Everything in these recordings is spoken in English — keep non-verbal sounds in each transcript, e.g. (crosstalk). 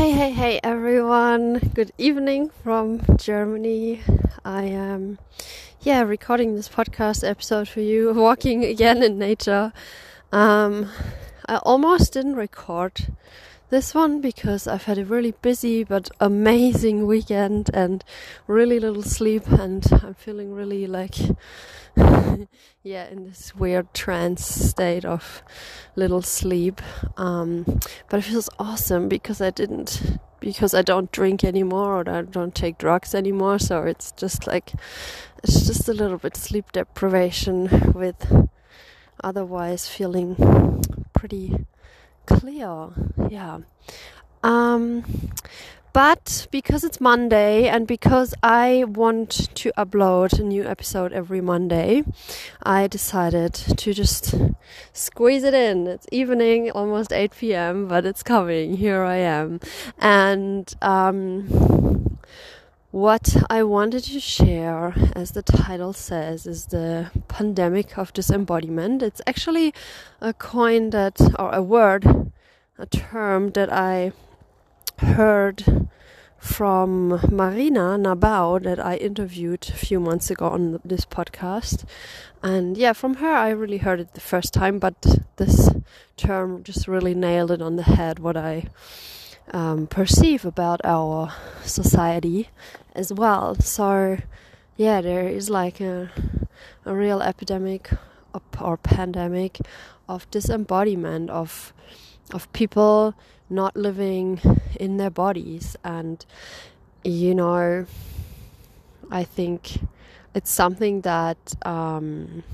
Hey, hey, hey, everyone. Good evening from Germany. I am, yeah, recording this podcast episode for you, (laughs) walking again in nature. Um, I almost didn't record this one because I've had a really busy but amazing weekend and really little sleep, and I'm feeling really like, (laughs) yeah, in this weird trance state of little sleep. Um, but it feels awesome because I didn't, because I don't drink anymore or I don't take drugs anymore. So it's just like, it's just a little bit sleep deprivation with otherwise feeling pretty clear. Yeah. Um, but because it's Monday and because I want to upload a new episode every Monday, I decided to just squeeze it in. It's evening, almost 8 p.m., but it's coming. Here I am. And um, what I wanted to share, as the title says, is the pandemic of disembodiment. It's actually a coin that, or a word, a term that I heard from Marina Nabau that I interviewed a few months ago on this podcast. And yeah, from her I really heard it the first time, but this term just really nailed it on the head what I um, perceive about our society as well. So, yeah, there is like a, a real epidemic or pandemic of disembodiment of of people not living in their bodies and you know i think it's something that um,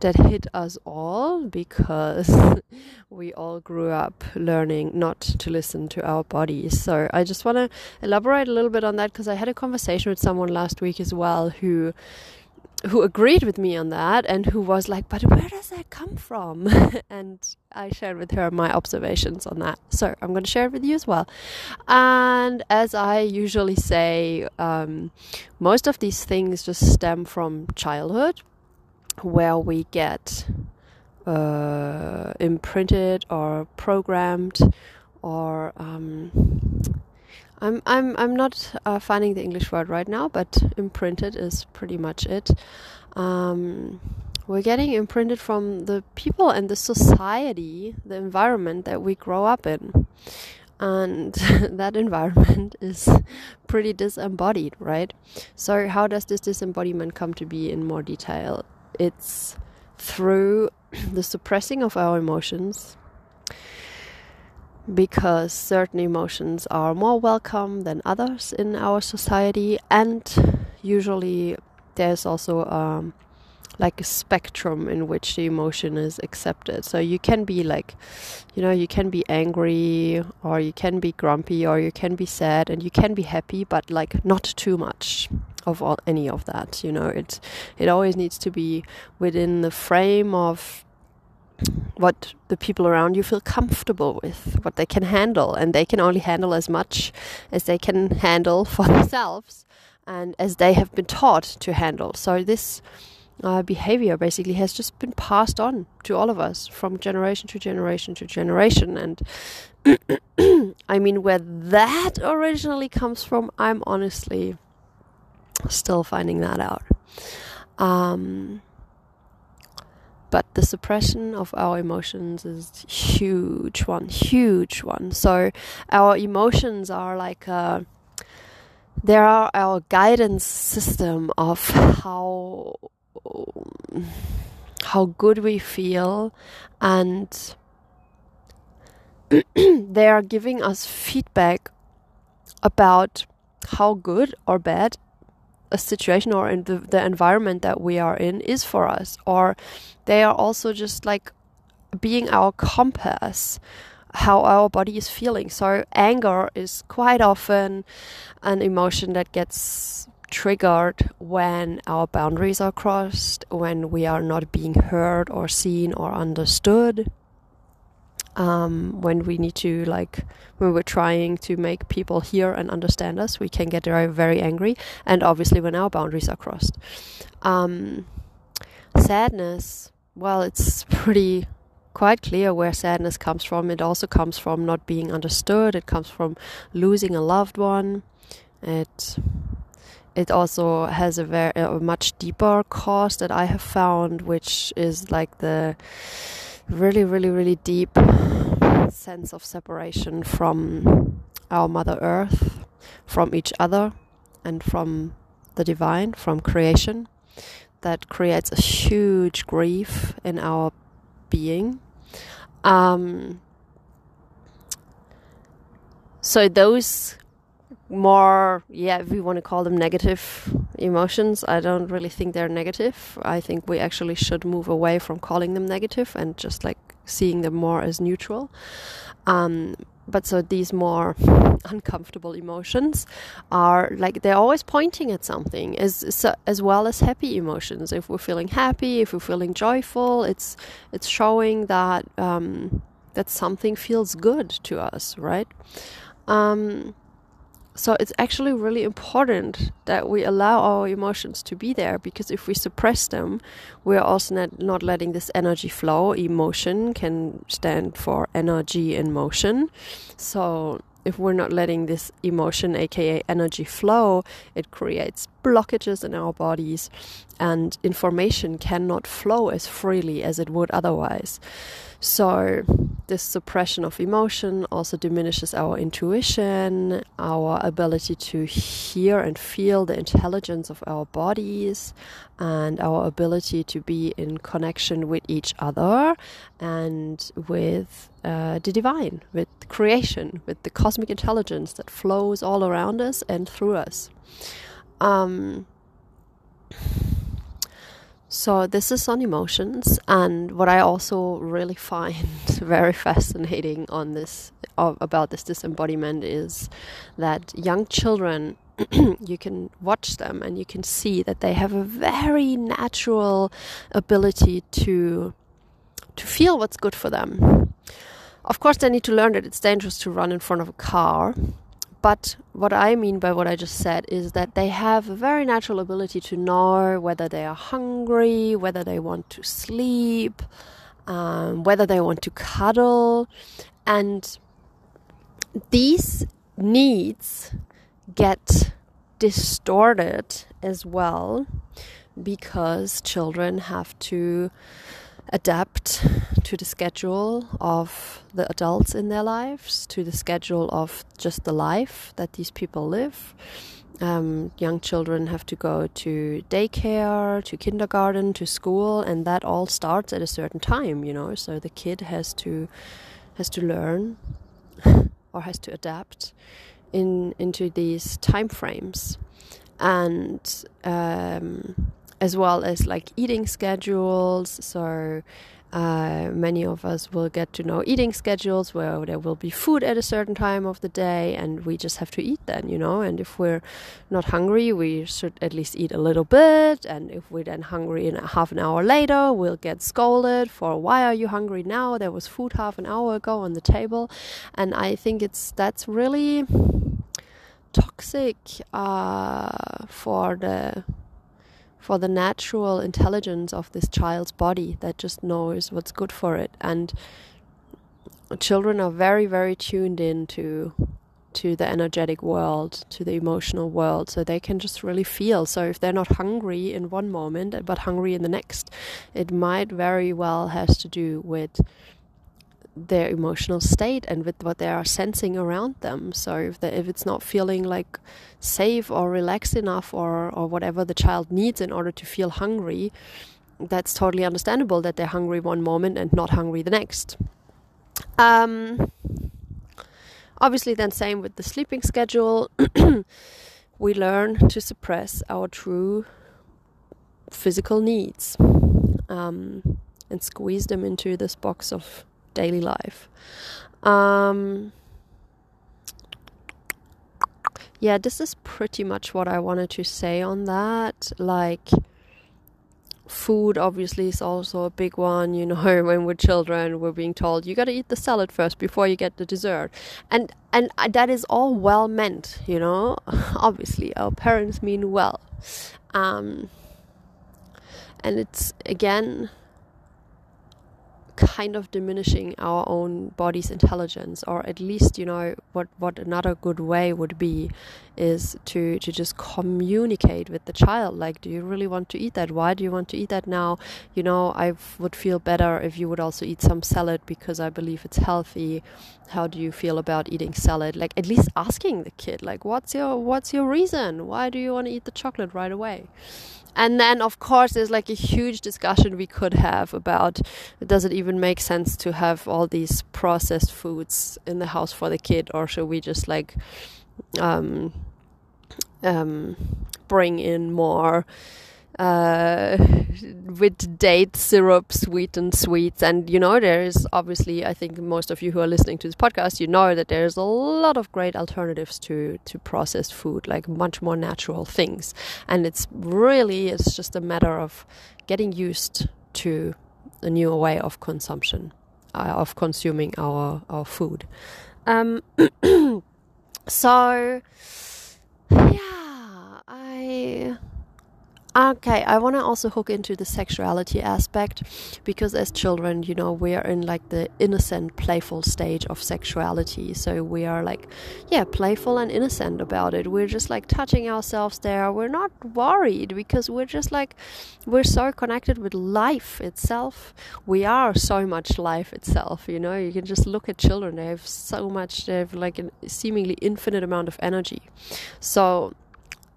that hit us all because (laughs) we all grew up learning not to listen to our bodies. So I just want to elaborate a little bit on that because I had a conversation with someone last week as well who who agreed with me on that and who was like, but where does that come from? (laughs) and I shared with her my observations on that. So I'm going to share it with you as well. And as I usually say, um, most of these things just stem from childhood where we get uh, imprinted or programmed or um, I'm I'm I'm not uh, finding the English word right now, but imprinted is pretty much it. Um, we're getting imprinted from the people and the society, the environment that we grow up in. And (laughs) that environment (laughs) is pretty disembodied, right? So, how does this disembodiment come to be in more detail? It's through (clears throat) the suppressing of our emotions because certain emotions are more welcome than others in our society and usually there's also um, like a spectrum in which the emotion is accepted so you can be like you know you can be angry or you can be grumpy or you can be sad and you can be happy but like not too much of all, any of that. You know, it it always needs to be within the frame of what the people around you feel comfortable with, what they can handle, and they can only handle as much as they can handle (laughs) for themselves and as they have been taught to handle. So this uh, behavior basically has just been passed on to all of us from generation to generation to generation. And (clears throat) I mean, where that originally comes from, I'm honestly Still finding that out. Um, but the suppression of our emotions is huge one, huge one. So our emotions are like a, they are our guidance system of how how good we feel and (clears throat) they are giving us feedback about how good or bad a situation or in the, the environment that we are in is for us. Or they are also just like being our compass how our body is feeling. So anger is quite often an emotion that gets triggered when our boundaries are crossed when we are not being heard or seen or understood um, when we need to like when we're trying to make people hear and understand us we can get very very angry and obviously when our boundaries are crossed um, sadness well it's pretty quite clear where sadness comes from. It also comes from not being understood. It comes from losing a loved one. It it also has a very a much deeper cause that I have found, which is like the really, really, really deep sense of separation from our Mother Earth, from each other, and from the divine, from creation. That creates a huge grief in our being. Um, so those more yeah if we want to call them negative emotions i don't really think they're negative. I think we actually should move away from calling them negative and just like seeing them more as neutral. Um, but so these more (laughs) uncomfortable emotions are like they're always pointing at something as as well as happy emotions. If we're feeling happy if we're feeling joyful it's it's showing that um, that something feels good to us right? Um, so it's actually really important that we allow our emotions to be there because if we suppress them, we're also not, not letting this energy flow. Emotion can stand for energy in motion. So if we're not letting this emotion, aka energy, flow, it creates blockages in our bodies and information cannot flow as freely as it would otherwise. So, this suppression of emotion also diminishes our intuition, our ability to hear and feel the intelligence of our bodies, and our ability to be in connection with each other and with uh, the divine, with creation, with the cosmic intelligence that flows all around us and through us. Um, so this is on emotions, and what I also really find (laughs) very fascinating on this about this disembodiment is that young children (clears throat) you can watch them and you can see that they have a very natural ability to to feel what's good for them. Of course, they need to learn that it's dangerous to run in front of a car but what I mean by what I just said is that they have a very natural ability to know whether they are hungry, whether they want to sleep, um, whether they want to cuddle. And these needs get distorted as well because children have to adapt to the schedule of the adults in their lives, to the schedule of just the life that these people live. Um, young children have to go to daycare, to kindergarten, to school, and that all starts at a certain time, you know. So the kid has to has to learn (laughs) or has to adapt in into these time frames, and um, as well as like eating schedules. So uh, many of us will get to know eating schedules where there will be food at a certain time of the day, and we just have to eat then, you know. And if we're not hungry, we should at least eat a little bit. And if we're then hungry in half an hour later, we'll get scolded for why are you hungry now? There was food half an hour ago on the table, and I think it's that's really toxic uh, for the for the natural intelligence of this child's body that just knows what's good for it. And children are very very tuned in to to the energetic world to the emotional world so they can just really feel. So if they're not hungry in one moment but hungry in the next it might very well has to do with their emotional state and with what they are sensing around them. So if the, if it's not feeling like safe or relaxed enough or or whatever the child needs in order to feel hungry, that's totally understandable that they're hungry one moment and not hungry the next. Um, obviously, then same with the sleeping schedule. (clears throat) we learn to suppress our true physical needs um, and squeeze them into this box of daily life. Um, yeah, this is pretty much what I wanted to say on that. Like, food obviously is also a big one. You know, (laughs) when we're children, we're being told you got to eat the salad first before you get the dessert, and and that is all well meant. You know, (laughs) obviously our parents mean well, um, and it's again kind of diminishing our own body's intelligence or at least you know what what another good way would be is to to just communicate with the child. Like do you really want to eat that? Why do you want to eat that now? You know i would feel better if you would also eat some salad because i believe it's healthy. How do you feel about eating salad? Like at least asking the kid like what's your what's your reason? Why do you want to eat the chocolate right away and then, of course, there's like a huge discussion we could have about does it even make sense to have all these processed foods in the house for the kid, or should we just like um, um, bring in more uh, (laughs) with date syrup sweet and sweets. And you know there is obviously i think most of you who are listening to this podcast you know that there's a lot of great alternatives to to processed food like much more natural things. And it's really it's just a matter of getting used to a new way of consumption uh, of consuming our our food. Um, (clears throat) so yeah i Okay, I want to also hook into the sexuality aspect because as children, you know, we are in like the innocent, playful stage of sexuality. So we are like, yeah, playful and innocent about it. We're just like touching ourselves there. We're not worried because we're just like, we're so connected with life itself. We are so much life itself, you know. You can just look at children, they have so much, they have like a seemingly infinite amount of energy. So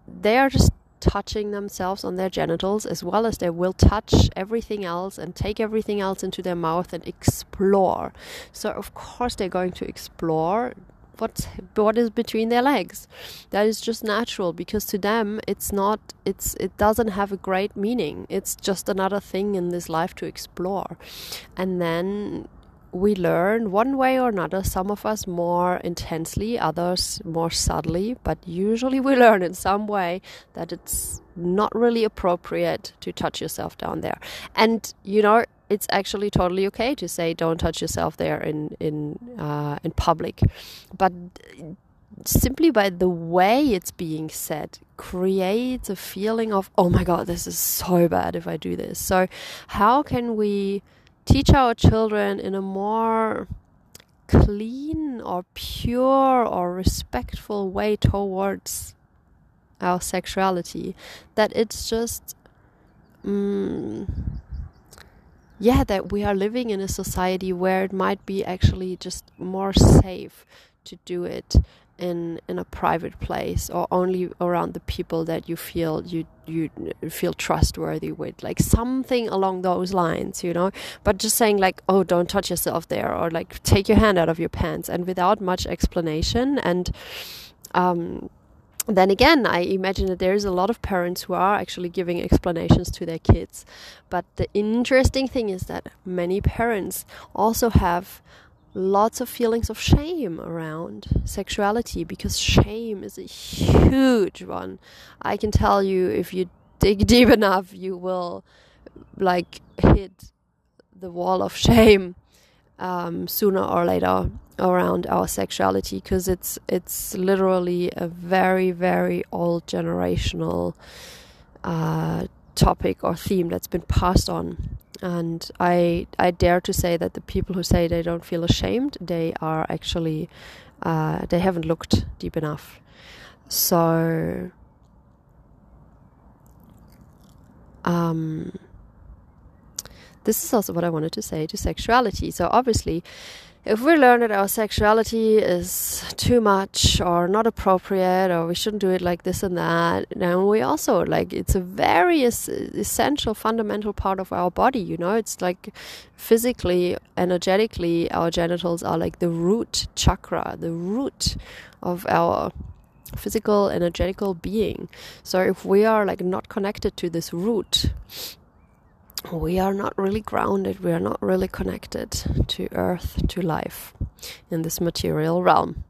they are just touching themselves on their genitals as well as they will touch everything else and take everything else into their mouth and explore. So of course they're going to explore what what is between their legs. That is just natural because to them it's not it's it doesn't have a great meaning. It's just another thing in this life to explore. And then we learn one way or another, some of us more intensely, others more subtly, but usually we (laughs) learn in some way that it's not really appropriate to touch yourself down there. And you know, it's actually totally okay to say don't touch yourself there in in uh, in public, but simply by the way it's being said creates a feeling of oh my god this is so bad if i do this so how can we teach our children in a more clean or pure or respectful way towards our sexuality that it's just um, yeah that we are living in a society where it might be actually just more safe to do it in in a private place or only around the people that you feel you you feel trustworthy with like something along those lines you know but just saying like oh don't touch yourself there or like take your hand out of your pants and without much explanation and um then again, I imagine that there is a lot of parents who are actually giving explanations to their kids. But the interesting thing is that many parents also have lots of feelings of shame around sexuality because shame is a huge one. I can tell you if you dig deep (laughs) enough, you will like hit the wall of shame um, sooner or later around our sexuality because it's it's literally a very very old generational uh, topic or theme that's been passed on and I I dare to say that the people who say they don't feel ashamed, they are actually uh, they haven't looked deep enough. So um, this is also what I wanted to say to sexuality. So obviously if we learn that our sexuality is too much or not appropriate or we shouldn't do it like this and that then we also like it's a very es- essential fundamental part of our body you know? It's like physically energetically our genitals are like the root chakra the root of our physical energetical being. So if we are like not connected to this root we are not really grounded, we are not really connected to earth, to life in this material realm.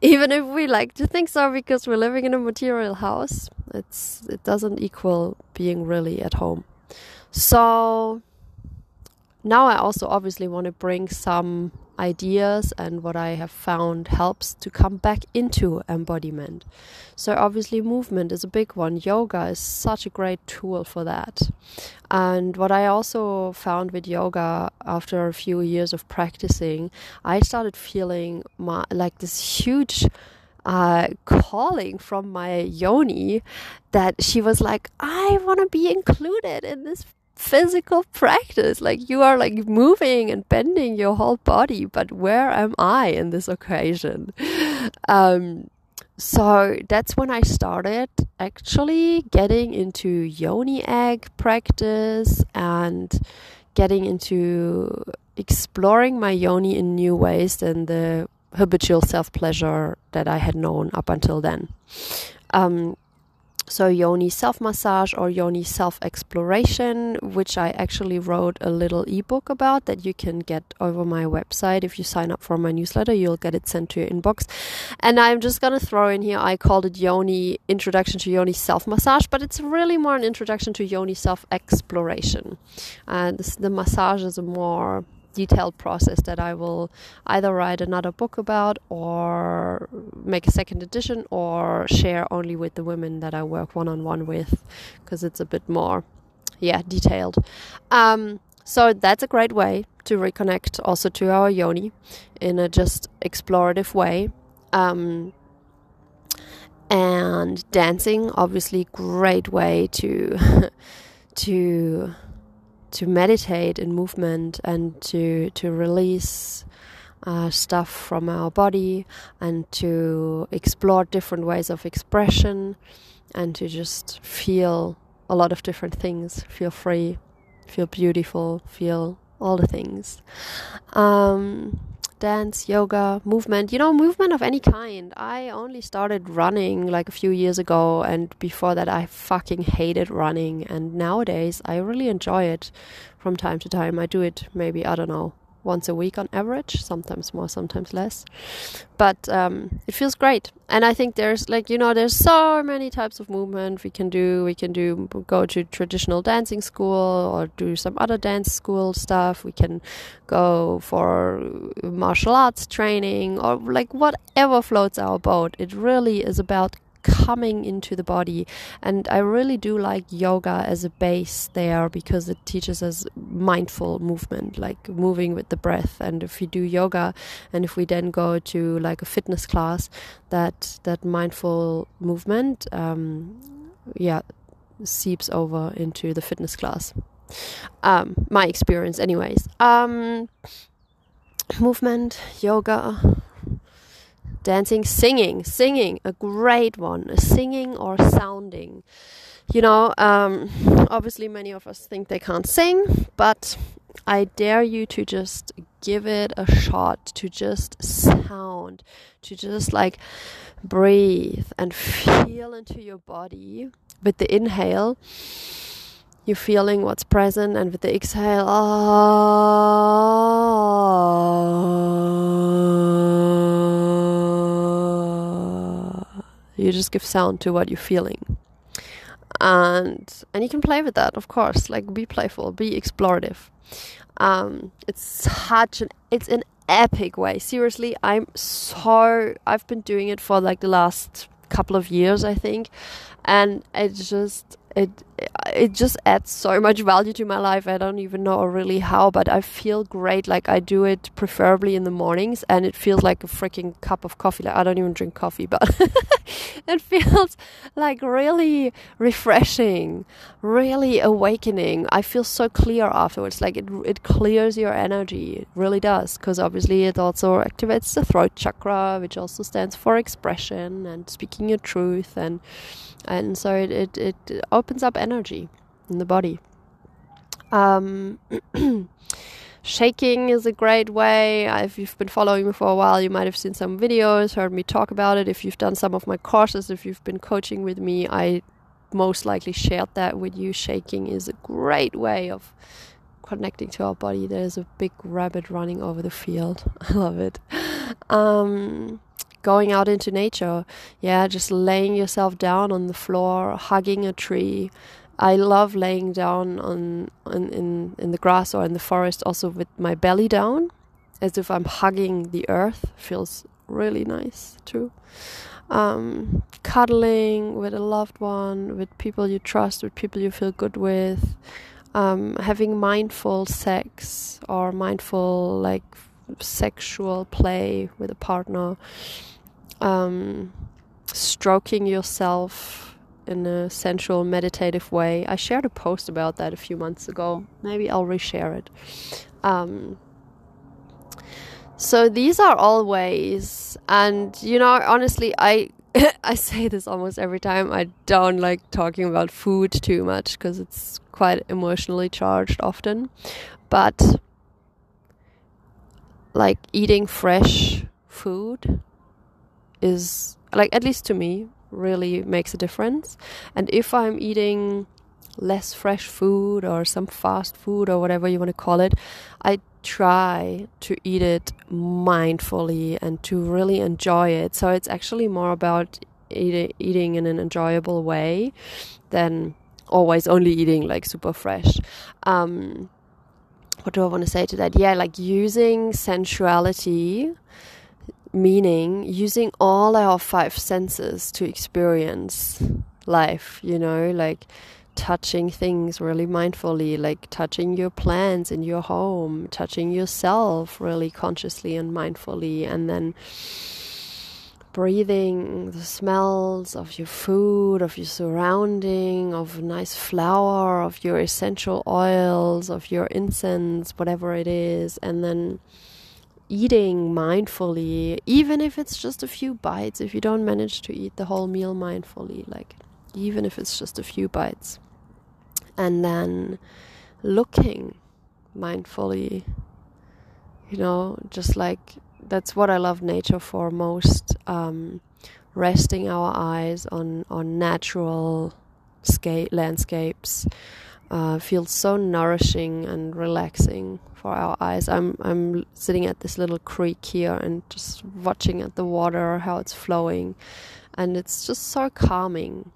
Even if we like to think so because we're living in a material house, it's it doesn't equal being really at home. So now I also obviously want to bring some ideas and what I have found helps to come back into embodiment. So, obviously, movement is a big one. Yoga is such a great tool for that. And what I also found with yoga after a few years of practicing, I started feeling my, like this huge uh, calling from my yoni that she was like, I want to be included in this physical practice. Like you are like moving and bending your whole body, but where am I in this occasion? Um, so that's when I started actually getting into yoni egg practice and getting into exploring my yoni in new ways than the habitual self pleasure that I had known up until then. Um, so yoni self massage or yoni self exploration which i actually wrote a little ebook about that you can get over my website. If you sign up for my newsletter you'll get it sent to your inbox. And i'm just going to throw in here i called it yoni introduction to yoni self massage but it's really more an introduction to yoni self exploration and uh, the massage is a more detailed process that I will either write another book about or make a second edition or share only with the women that I work one on one with because it's a bit more, yeah, detailed. Um, so that's a great way to reconnect also to our yoni in a just explorative way. Um, and dancing, obviously, great way to (laughs) to to meditate in movement and to to release uh, stuff from our body and to explore different ways of expression and to just feel a lot of different things feel free feel beautiful feel all the things. Um, dance, yoga, movement, you know, movement of any kind. I only started running like a few years ago, and before that, I fucking hated running. And nowadays, I really enjoy it from time to time. I do it maybe, I don't know, once a week on average, sometimes more, sometimes less. But um, it feels great, and I think there's like you know there's so many types of movement we can do. We can do go to traditional dancing school or do some other dance school stuff. We can go for martial arts training or like whatever floats our boat. It really is about coming into the body. And I really do like yoga as a base there because it teaches us mindful movement, like moving with the breath. And if we do yoga and if we then go to like a fitness class, that that mindful movement, um, yeah, seeps over into the fitness class. Um, my experience, anyways. Um, movement, yoga, dancing, singing, singing, a great one, singing or sounding. You know, um, obviously, many of us think they can't sing, but I dare you to just give it a shot, to just sound, to just like breathe and feel into your body with the inhale you're feeling what's present and with the exhale ah, you just give sound to what you're feeling. And and you can play with that of course. Like be playful be explorative. Um, it's such an it's an epic way. Seriously i'm so i've been doing it for like the last couple of years i think. And it just it it just adds so much value to my life. I don't even know really how, but I feel great. Like I do it preferably in the mornings, and it feels like a freaking cup of coffee. Like I don't even drink coffee, but (laughs) it feels like really refreshing, really awakening. I feel so clear afterwards. Like it it clears your energy. It really does, because obviously it also activates the throat chakra, which also stands for expression and speaking your truth and and so it, it, it opens up energy in the body. Um, (clears throat) shaking is a great way. If you've been following me for a while, you might have seen some videos, heard me talk about it. If you've done some of my courses, if you've been coaching with me, I most likely shared that with you. Shaking is a great way of connecting to our body. There's a big rabbit running over the field. (laughs) I love it. Um, going out into nature. Yeah, just laying yourself down on the floor, hugging a tree, I love laying down on, in in the grass or in the forest, also with my belly down, as if I'm hugging the earth. Feels really nice too. Um, cuddling with a loved one, with people you trust, with people you feel good with. Um, having mindful sex or mindful like sexual play with a partner. Um, stroking yourself in a sensual meditative way. I shared a post about that a few months ago. Maybe I'll reshare it. Um, so these are all ways, and you know, honestly, I (laughs) I say this almost every time. I don't like talking about food too much because it's quite emotionally charged often, but like eating fresh food is like at least to me really makes a difference. And if i'm eating less fresh food or some fast food or whatever you want to call it i try to eat it mindfully and to really enjoy it. So it's actually more about eat eating in an enjoyable way than always only eating like super fresh. Um, what do i want to say to that? Yeah like using sensuality meaning using all our five senses to experience life, you know, like touching things really mindfully, like touching your plants in your home, touching yourself really consciously and mindfully, and then breathing the smells of your food, of your surrounding, of a nice flower, of your essential oils, of your incense, whatever it is, and then eating mindfully, even if it's just a few bites, if you don't manage to eat the whole meal mindfully, like even if it's just a few bites. And then looking mindfully, you know, just like that's what I love nature for most. Um, resting our eyes on, on natural scape landscapes uh, feels so nourishing and relaxing for our eyes. I'm I'm sitting at this little creek here and just watching at the water how it's flowing, and it's just so calming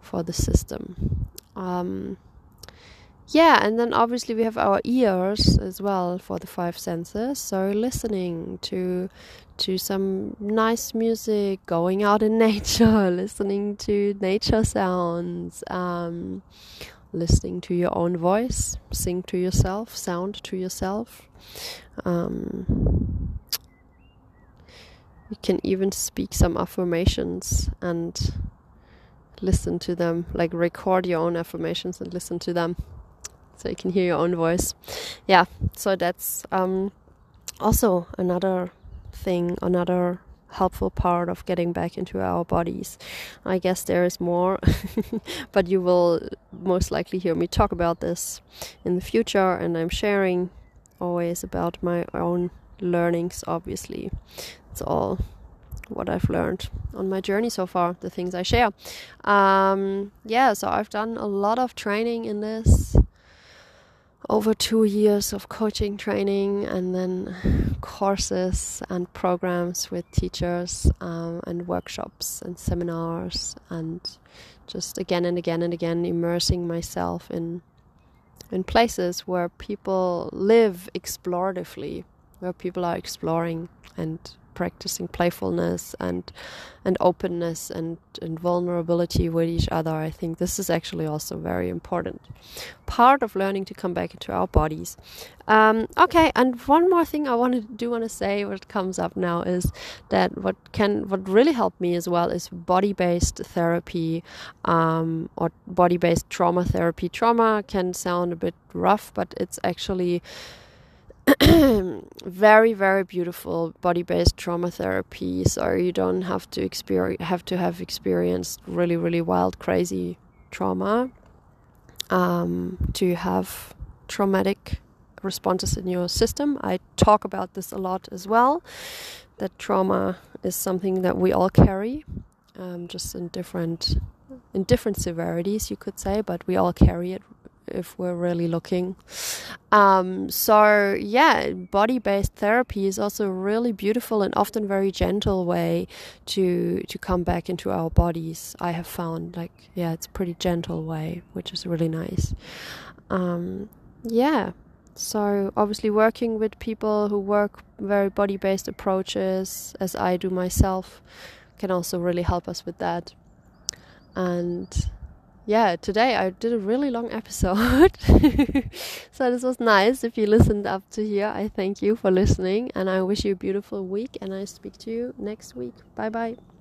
for the system. Um, yeah, and then obviously we have our ears as well for the five senses. So listening to to some nice music, going out in (laughs) nature, listening to nature sounds. Um, listening to your own voice, sing to yourself, sound to yourself. Um, you can even speak some affirmations and listen to them, like record your own affirmations and listen to them so you can hear your own voice. Yeah, so that's um, also another thing, another helpful part of getting back into our bodies. I guess there is more, (laughs) but you will most likely hear me talk about this in the future, and I'm sharing always about my own learnings, obviously. It's all what I've learned on my journey so far, the things I share. Um, yeah, so I've done a lot of training in this over two years of coaching training and then courses and programs with teachers um, and workshops and seminars and just again and again and again immersing myself in in places where people live exploratively where people are exploring and practicing playfulness and and openness and, and vulnerability with each other. I think this is actually also very important. Part of learning to come back into our bodies. Um, okay, and one more thing I want to do want to say what comes up now is that what can what really helped me as well is body based therapy um, or body based trauma therapy. Trauma can sound a bit rough, but it's actually (coughs) very very beautiful body-based trauma therapy so you don't have to experience have to have experienced really really wild crazy trauma um, to have traumatic responses in your system. I talk about this a lot as well that trauma is something that we all carry um, just in different in different severities you could say but we all carry it if we're really looking. Um, so yeah, body-based therapy is also a really beautiful and often very gentle way to to come back into our bodies. I have found like yeah, it's a pretty gentle way, which is really nice. Um, yeah. So obviously working with people who work very body-based approaches as I do myself can also really help us with that. And yeah, today I did a really long episode. (laughs) so this was nice. If you listened up to here, I thank you for listening and I wish you a beautiful week and I speak to you next week. Bye bye.